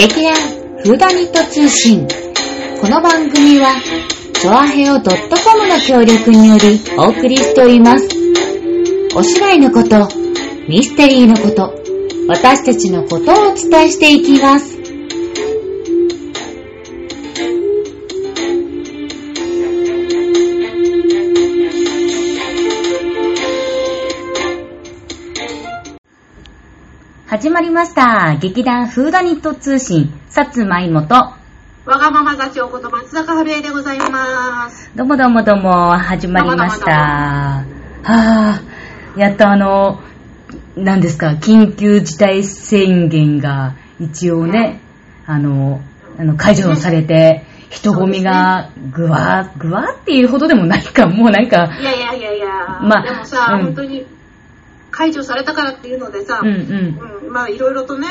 劇団フーダニット通信。この番組は、チョアヘオ .com の協力によりお送りしております。お芝居のこと、ミステリーのこと、私たちのことをお伝えしていきます。始まりました。劇団フーダニット通信、さつまいもと、わがまま座長こと松坂春江でございます。どうもどうもどうも、始まりました。はぁ、やっとあの、何ですか、緊急事態宣言が一応ね、あの、あの解除されて、人混みがぐわー、ぐわーっていうほどでもないか、もうなんか、いやいやいやいや、まあでもさ、うん。本当に解除されたからっていうのでさ、うんうん。うんまあいろいろとね、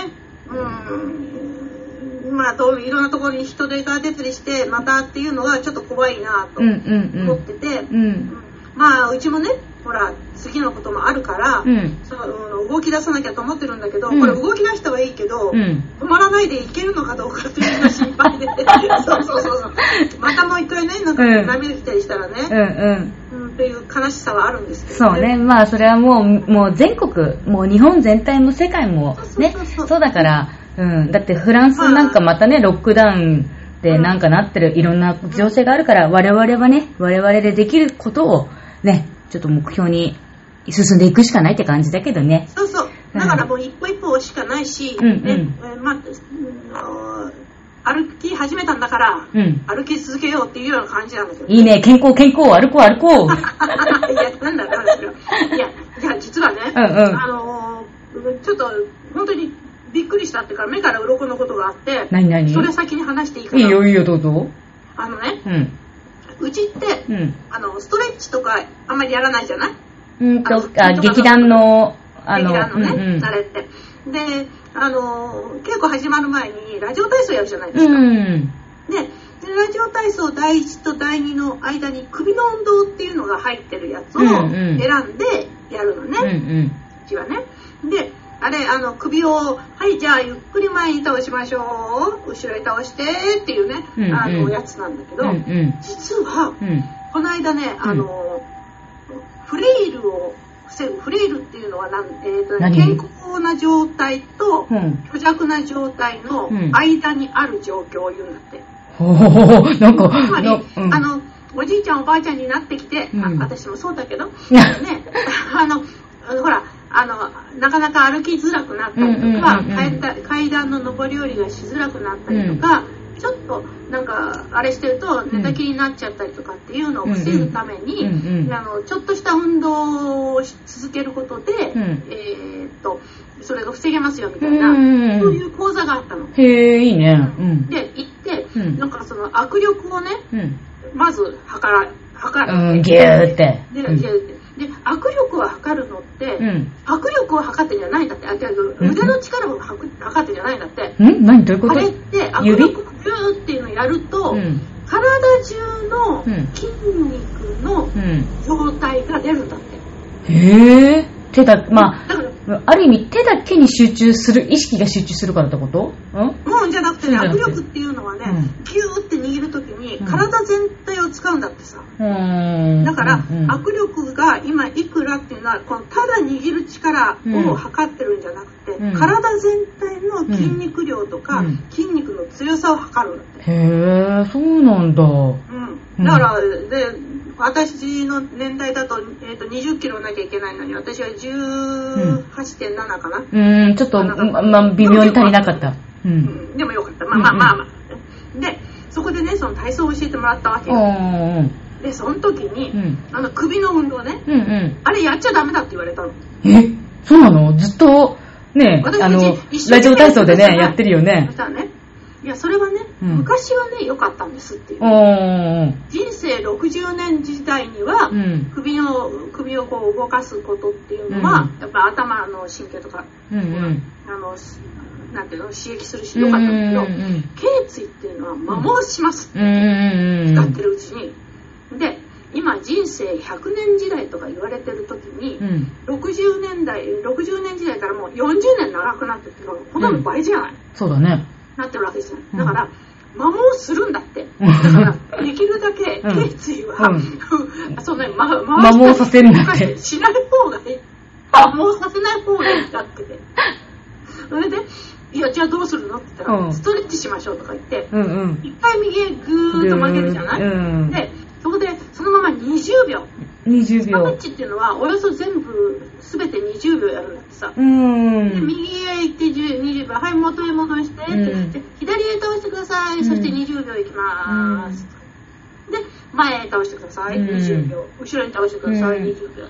うん、まあどういろんなところに人手が出たりして、またっていうのがちょっと怖いなとうんうん思ってて、うん。うん。まあうちもね、ほら、次のこともあるから、うん。そのうん動き出さなきゃと思ってるんだけど、うんこれ動き出したはいいけど、うん。止まらないでいけるのかどうかっていうのが心配で そうそうそうそうまたもう一回ねなんかうん波が来たりしたらうんね、うん。うん、っていう悲しさはあるんですけどそうね。まあ、それはもう、もう全国、もう日本全体も世界もねそうだから、うん。だってフランスなんかまたね、ロックダウンでなんかなってるいろんな情勢があるから、我々はね、我々でできることをね、ちょっと目標に進んでいくしかないって感じだけどね。そうそう。だからもう一歩一歩しかないし、うんうん。ねえーまあうん歩き始めたんだから、うん。歩き続けようっていうような感じなんだけどいいね、健康健康、歩こう歩こう。いやなんだなんだそれはいやいや実はね、うんうんあのーちょっと本当にびっくりしたっていうか目から鱗のことがあって何何？それ先に話していいかないいよいいよ、どうぞ。あのねうん。うちって、うん。あのストレッチとかあんまりやらないじゃない？うんと、ああ、劇団の、あの、劇団のね、うんうんあれってであの稽古始まる前にラジオ体操やるじゃないですか、うん。ででラジオ体操第1と第2の間に首の運動っていうのが入ってるやつをうん選うんんでやるのね、うんうん。うちはねであれあの首をはいじゃあゆっくり前に倒しましょう後ろへ倒してっていうね、うんうんあのやつなんだけど、うんうん。実はうん。この間ね、あの、フレイルを防ぐ、フレイルっていうのはなん、えーと何？健康な状態とうん。虚弱な状態のうん。間にある状況を言うんだって。ほほほほ、なんか、つまり、なうん。あの、おじいちゃんおばあちゃんになってきて、うん。あ私もそうだけど、ね、あの、ほら、あの、なかなか歩きづらくなったりとか、うんうんうんうん階段階段の上り下りがしづらくなったりとか、ちょっとなんかあれしてると寝たきりになっちゃったりとかっていうのを防ぐために、あのちょっとした運動をし続けることで、うん。えーっとそれが防げますよみうたいな、んそういう講座があったの。へえ、いいね。うん。で行って、うん。なんかその握力をねうん。まず測ら測る、うん、ぎゅーって。でうん。ギューって。で握力を測るのって、うん。握力を測ってんじゃないんだって。あ腕の力を測測ってんじゃないんだって、ん？何？どういうこと？あれって握指？力ギューっていうのをやると、うん。体中のうん筋肉のうん。状態が出るんだって、へえ。手だ、まあ、ある意味手だけに集中する、意識が集中するからってこと？うんもうんじゃなくてね握力っていうのはね、うんギューって握るときにうん体全体を使うんだってさ。だから、握力が今いくらっていうのはこのただ握る力を測ってるんじゃなくて、うん。体全体の筋肉量とか、うん。筋肉の強さを測るんだって、へえ、そうなんだ。うん、だから、で私の年代だと,、えー、と20キロなきゃいけないのに私は18.7かな、うーん、ちょっと、ま、まあ、微妙に足りなかった。う。うん。んでもよかった。まあまあまあまあ、でそこでねその体操を教えてもらったわけうよん。でその時に、うん。あの首の運動ねうんうん。あれやっちゃダメだって言われたのえ？そうなの？ずっと、ね、私あのラジオ体操でね、はいやってるよそねねいやそれはね、うん昔はね良かったんですっていう。人生60年時代には、うん。首を首をこう動かすことっていうのは、うんやっぱ頭の神経とかうんうん。あのしなんていうの刺激するし良かったんだけど、うん頸椎っていうのは摩耗します、うんうん。使ってるうちにで今人生100年時代とか言われてる時に、うん。60年代60年時代からもう40年長くなってってほとんど倍じゃない、そうだね。なってるわけですよ。うんだから、摩耗するんだって。だから、できるだけ、うん頸椎は、う そんなに、ま、摩耗させるんだってしない方がいい。摩耗させない方がいいんだってて。それで、いや、じゃあどうするの？って言ったら、うんストレッチしましょうとか言って、うんうん。一回右へぐーっと曲げるじゃない、うんで、そこで、そのまま20秒。20秒ストレッ。チっていうのは、およそ全部、すべて20秒やるんだってさ。うーでん。右へ行って10 20秒、はい、元へ戻してって、左へ倒してください、うんそして20秒行きまーす。で、前へ倒してください、うん20秒。後ろに倒してください、うん20秒。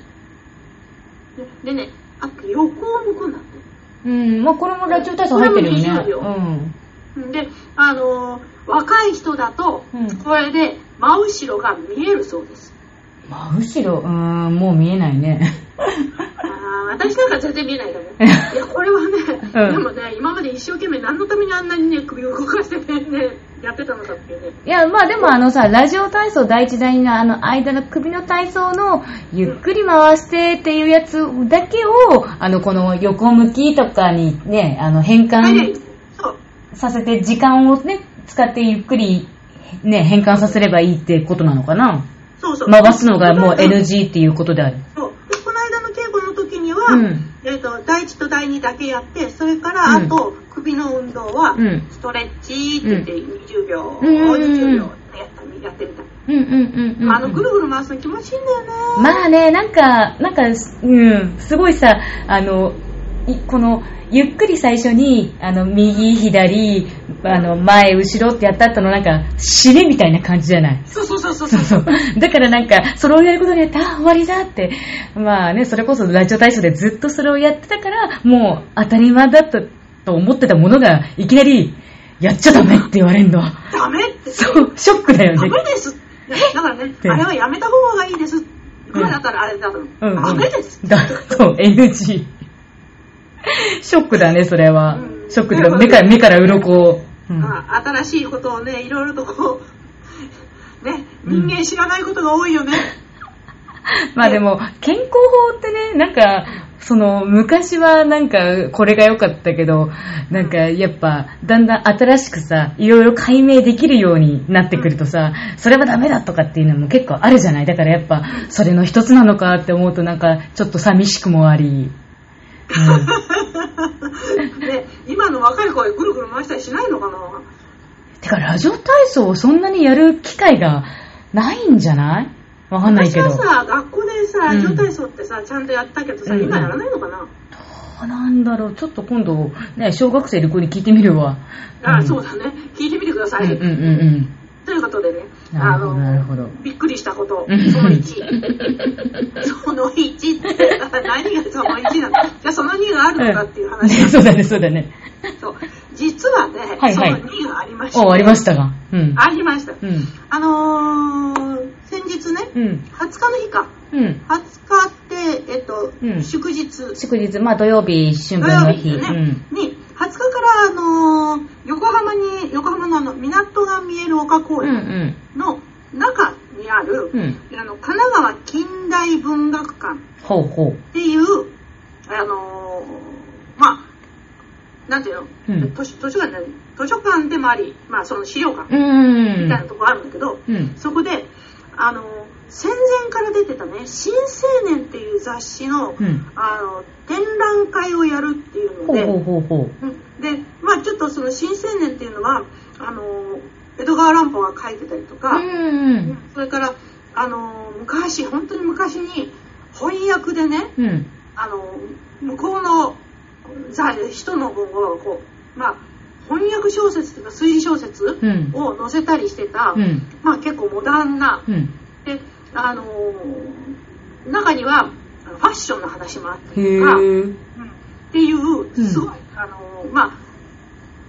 ででね、あと横を向くんだって。うん。まあ、これもラジオ体操入ってるよね。これも20秒うん。で、あのー若い人だとうん、これで真後ろが見えるそうです。まあ、後ろ、うーん、もう見えないね。あー私なんか全然見えないからね。いや、これはね、うんでもね、今まで一生懸命何のためにあんなにね、首を動かしてね、ねやってたのかっていうね。いや、まあでもあのさ、ラジオ体操第一第二のあの間の首の体操のゆっくり回してっていうやつだけを、あのこの横向きとかにね、あの変換。させて時間をね、使ってゆっくりね、変換させればいいってことなのかな？そうそう。回すのがもう NG っていうことである。そうでこの間の稽古の時には、うんえっ、と、第一と第二だけやって、それから、うんあと、首の運動は、うんストレッチって言って20秒、うん20秒やったやってみた。うんうんうんうん、うん。あの、ぐるぐる回すの気持ちいいんだよね。まあね、なんか、なんか、うん、すごいさ、あの、いこの、ゆっくり最初に、あの、右、左、あの、前、後ろってやった後のなんか、締めみたいな感じじゃない？そうそうそうそうそうそう。だからなんか、それをやることによって、あ、終わりだって。まあね、それこそラジオ体操でずっとそれをやってたから、もう当たり前だったと思ってたものが、いきなり、やっちゃダメって言われるの。ダメって。そう、ショックだよダね。メです。だからね、て あれはやめた方がいいです。ぐらいだったらあれだと思う。うん、うん。ダメです。だ、そう、NG。ショックだね、それは。うんショックで、目から、目から鱗を。うんまあ、新しいことをね、いろいろとこう、ね、うん人間知らないことが多いよね。まあでも、健康法ってね、なんか、その、昔はなんか、これが良かったけど、なんか、やっぱ、だんだん新しくさ、いろいろ解明できるようになってくるとさ、それはダメだとかっていうのも結構あるじゃないだからやっぱ、それの一つなのかって思うとなんか、ちょっと寂しくもあり。うんね、今の若い子はぐるぐる回したりしないのかな？てか、ラジオ体操をそんなにやる機会がないんじゃない？わかんないけど。私はさ、学校でさ、うんラジオ体操ってさ、ちゃんとやったけどさ、うん今やらないのかな、どうなんだろう。ちょっと今度、ね、小学生の子に聞いてみるわ。あ、うんそうだね。聞いてみてください。うんうんうんということでね、なるほどなるほどびっくりしたこと、うんその1。その1って、何がその1なの？じゃあその2があうん。るのかっていうね話。そうだね、そうだね。そう実はね、はいはいその2がありました、お、ありましたが。うん。ありました。うん。あのー、先日ね、うん。20日の日か。うん。20日って、えっと、うん祝日。祝日、まあ土曜日、春土分の日。曜日ですね、に、20日から、あのー横浜に、横浜のあの、港が見える丘公うん。うん園の中にある、うん。うん。あの、神奈川近代文学館ほうほう。っていう、あのーまあ、なんていうの、うん図書図書館で図書館でもあり、まあ、その資料館。みたいなとこあるんだけど、うん。そこで、あのー戦前から出てたね、新青年っていう雑誌の、うん。あの、展覧会をやるっていうので、で、まあちょっとその新青年っていうのは、あの、江戸川乱歩が書いてたりとう。か、うん。それから、あの、昔、本当に昔に翻訳でね、うん。あの、向こうのざ人の文をこう、まあ翻訳小説というか推理小説うん。を載せたりしてた、うん。まあ結構モダンな、うん。で、あの、中にはファッションの話もあったへりとか、ー。っていう、すごい、あの、まあ、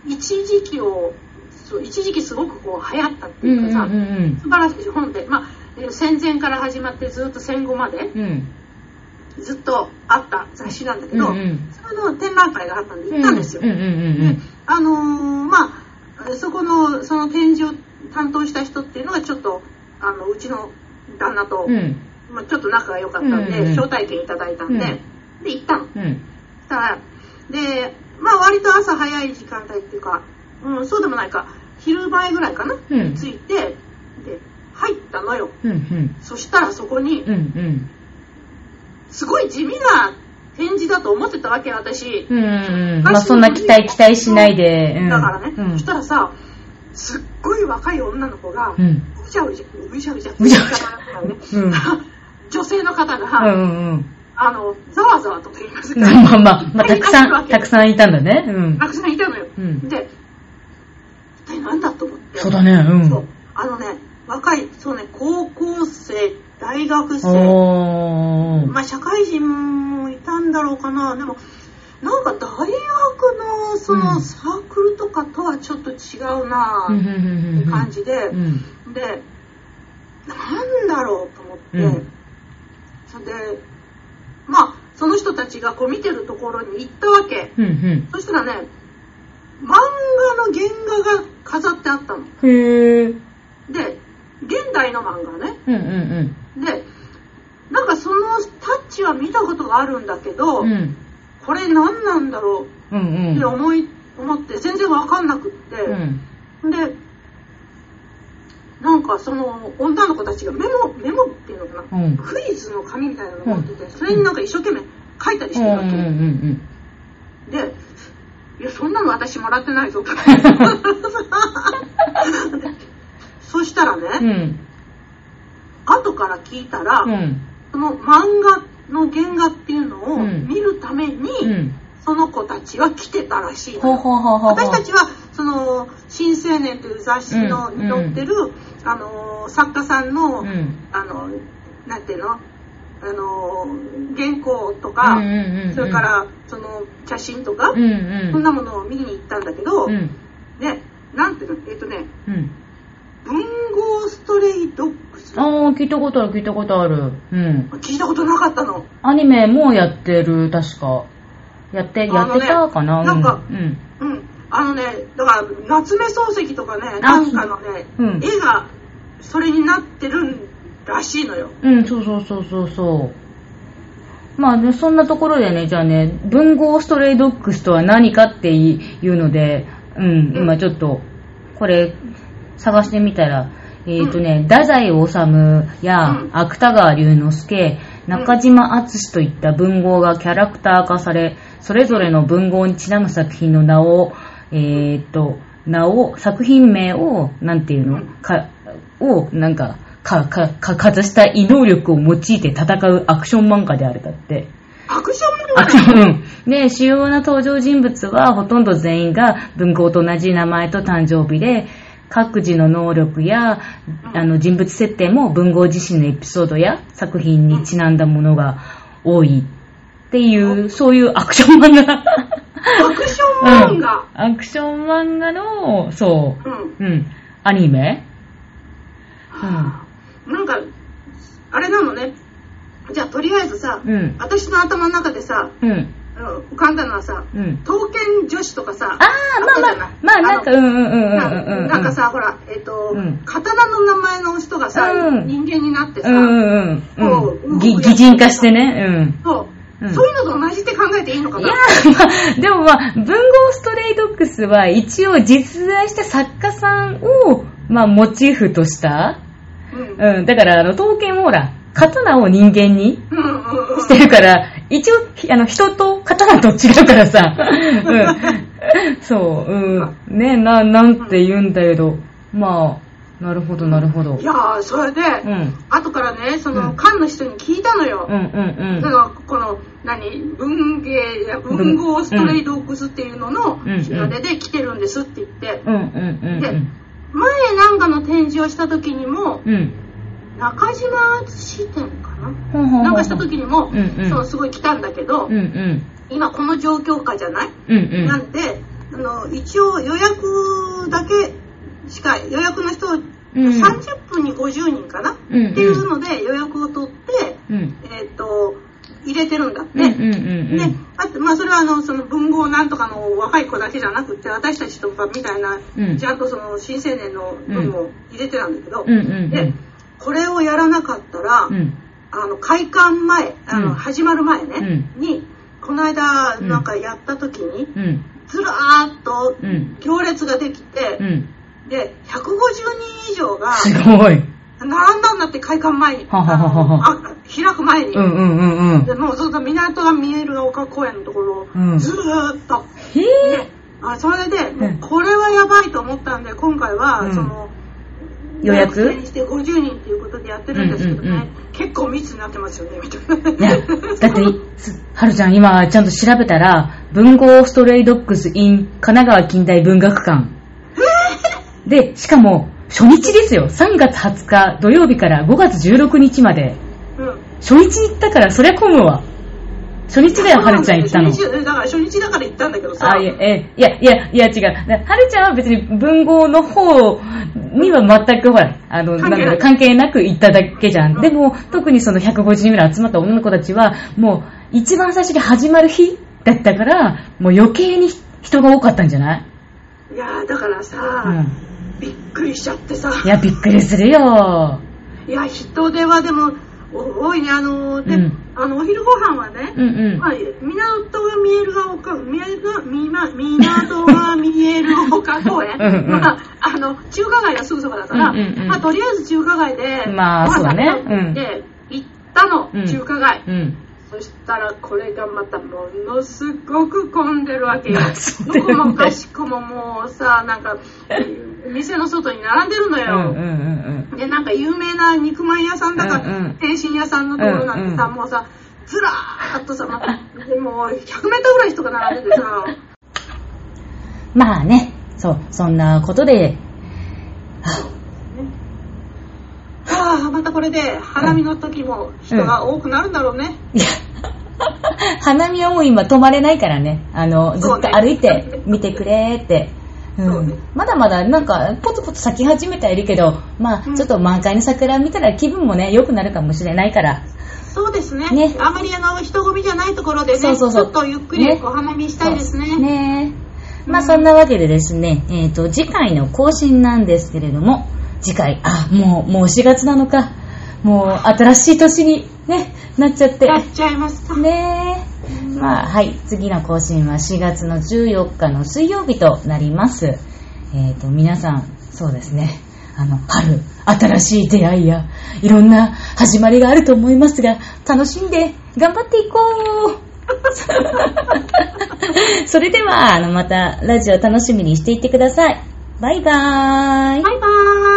一時期を、そう一時期すごくこう流行ったってうんいうかさ、うんうん素晴らしい本で、まあ、えー戦前から始まってずっと戦後までうん。うん。ずっとあった雑誌なんだけど、うんうんそれの展覧会があったんで行ったんですよ。うんうんうんであのーまあ、そこの、その展示を担当した人っていうのがちょっと、あの、うちの旦那と。まあ、ちょっと仲が良かったんで、招待券いただいたんで、で、行ったの。うん。したら、で、まあ割と朝早い時間帯っていうか、うん、そうでもないか昼前ぐらいかな、うん着いてで入ったのよ。そしたらそこにうんうん。すごい地味な展示だと思ってたわけ私、うんうん。まあそんな期待、期待しないで。うん、だからね、うんそしたらさすっごい若い女の子が、う。うんじゃうじゃうじゃうじゃううじゃうじゃねうん。女性の方うが、んうんあのざわざわとか言いますうん。かまあまあ、まあ、たくさん、たくさんいたんだね。うん。たくさんいたのよ、うんで一体何だと思ってそうだね、うん。そうあのね若いそうね高校生大学生。まあ社会人もいたんだろうかなでもなんか大学のそうんのサークルとかとはちょっと違うなうんうんっうんうんて感じで、うん。でなんだろうと思って、うんそれでまあその人たちがこう見てるところに行ったわけうんうん。そしたらね漫画の原画が飾ってあったのへー。で現代の漫画ねうんうんでなんかそのタッチは見たことがあるんだけど、うん。うん。これ何なんだろうんう。うんって思い思って全然わかんなくって、うん。でなんかその女の子たちがメモメモっていうのかな、うんクイズの紙みたいなの持ってて、それになんか一生懸命書いたりしてるわけ、うんうんうんでいやそんなの私もらってないぞ そしたらうん。うね、ん。後から聞いたら、うん。その漫画の原画っていうのをうん見るために、うん。その子たちは来てたらしいの。私たちはその「新青年」という雑誌のうんに載ってる、あの作家さんの、うん。あのなんていうの？あの原稿とか、うんうんうんうんそれからその写真とか、うんうん。そんなものを見に行ったんだけど、うん。ねなんていうの？えっ、とねうん。文豪ストレイドッグスああ、聞いたことある、聞いたことある。うん。聞いたことなかったのアニメもやってる、確か。やって、やってたかな？なんかうん。うん。あのねだから夏目漱石とかねあなんかのね、うん。絵がそれになってるらしいのよ。うん、そうそうそうそうそう。まあね、そんなところでね、じゃあね、文豪ストレイドッグスとは何かっていうので、うん、うん。今ちょっと、これ、探してみたら、えっ、とね、太宰治やうん。芥川龍之介、中島敦といった文豪がキャラクター化され、それぞれの文豪にちなむ作品の名を、えっ、と、名を、作品名を、なんていうのか、を、なんか、か、か、か、かざした異能力を用いて戦うアクション漫画であるだって。アクション漫アクション、うん。で、主要な登場人物はほとんど全員が文豪と同じ名前と誕生日で、各自の能力や、あの、人物設定も文豪自身のエピソードや作品にちなんだものが多いっていう、そういうアクション漫画。画アクション漫画、うん。アクション漫画の、そう。ん。う、うん、アニメ。なんかあれなのね。じゃあとりあえずさ、うん。私の頭の中でさうん。うん浮かんだのはさうん。刀剣女子とかさああ、まあまあ、まあなんか、うんうんうんうんうん。うん。なんか、さほらえっ、と、うん。刀の名前の人がさ、うん。人間になってさ、うんうんこうん。うぎ擬人化してね。そううんそういうのと同じって考えていいのかうん。いやまあ、でもまあ、文豪ストレイドッグスは一応実在した作家さんを、まあ、モチーフとした。うんうん。だから、あの、刀剣もほら、刀を人間にしてるから、一応、あの、人と刀と違うからさ。うん。そう、うん。ね、な、なんて言うんだけど、まあ、なるほど、なるほどい。やーそれで、うん。後からねその、うん館の人に聞いたのよ、うんうんだからこの何文芸や文豪ストレイドッグスっていうのの、うんうんあれで来てるんですって言って、うん。うんうんうんでうん。前なんかの展示をした時にもうん。中島敦展かな、ほんほんなんかした時にも、うんうんそうすごい来たんだけど、うんうん。今この状況下じゃない、うんうん。なんであの一応予約だけしか予約の人をうん30分に50人かな、うんうんっていうので予約を取って、うん。えっ、と入れてるんだって。うんうんうんうん。で、あと、まあ、それは、あの、その文豪なんとかの若い子だけじゃなくって、私たちとかみたいな、うんちゃんとその、新青年の分も入れてたんだけど、うんうんうん。で、これをやらなかったら、うん。あの、開館前、あの、うん始まる前ね、うに、この間、なんかやった時に、うん。ずらーっとうん。行列ができてう、ん。で、150人以上がすごい。並んだんだって会館前に。はははあ開く前に。うんうんうんうん。でもうずっと港が見える丘公園のところをうんずーっと。へえ。あそれで、もううんこれはやばいと思ったんで、今回は、うんその、予約？して50人っていうことでやってるんですけどね、うんうんうん結構密になってますよね、みたいな。だって、すはるちゃん今ちゃんと調べたら、文豪ストレイドッグス in 神奈川近代文学館。で、しかも、初日ですよ。3月20日土曜日から5月16日まで。うん。初日に行ったから、そりゃ混むわ。初日だよ、はるちゃん行ったの。初日だから初日だから行ったんだけどさ。あ、いや、え、いや、いや、いや、違う。はるちゃんは別に文豪の方には全くほら、あの、関係ないなんだろう関係なく行っただけじゃん。うんでも、特にその150人ぐらい集まった女の子たちは、もう、一番最初に始まる日だったから、もう余計に人が多かったんじゃない？いやーだからさ、うん。びっくりしちゃってさ。いや、びっくりするよ。いや、人手はでも、お多いね、あのーで、うんあの、お昼ご飯はね、うんうんま。あ、港が見えるが丘、見えるが、みま、港が見える丘公園。うんうんまあ、あの、中華街がすぐそばだから、うんうんうんまあ、とりあえず中華街で、まあそうだねうって言って行ったの、うん中華街。うん。そしたら、これがまたものすごく混んでるわけよ。どこもかしこももうさ、なんか、店の外に並んでるのうんよ。うんうんで、なんか有名な肉まん屋さんだか、うんうん天津屋さんのところなんてさ、うんうんもうさ、ずらーっとさ、までもう100メートルぐらい人が並んでてさ、うん。まあね、そう、そんなことで、ああ、またこれで花見の時も人が多くなるんだろうね。いや、花見はもう今止まれないからね。あの、ずっと歩いて見てくれって。まだまだなんかポツポツ咲き始めてはいるけど、まうんあちょっと満開の桜見たら気分もね良くなるかもしれないから。そうですね。ねあまりあの人混みじゃないところでね、そうそうそうちょっとゆっくりお花見したいですね。ねまあうんそんなわけでですね、えっ、と次回の更新なんですけれども、次回、あ、もう、もう4月なのか。もう新しい年にね、なっちゃって。やっちゃいました。ねえ。まあ、はい。次の更新は4月の14日の水曜日となります。えっ、と、皆さん、そうですね。あの、春、新しい出会いや、いろんな始まりがあると思いますが、楽しんで頑張っていこう それでは、あの、また、ラジオ楽しみにしていってください。バイバーイ。バイバーイ。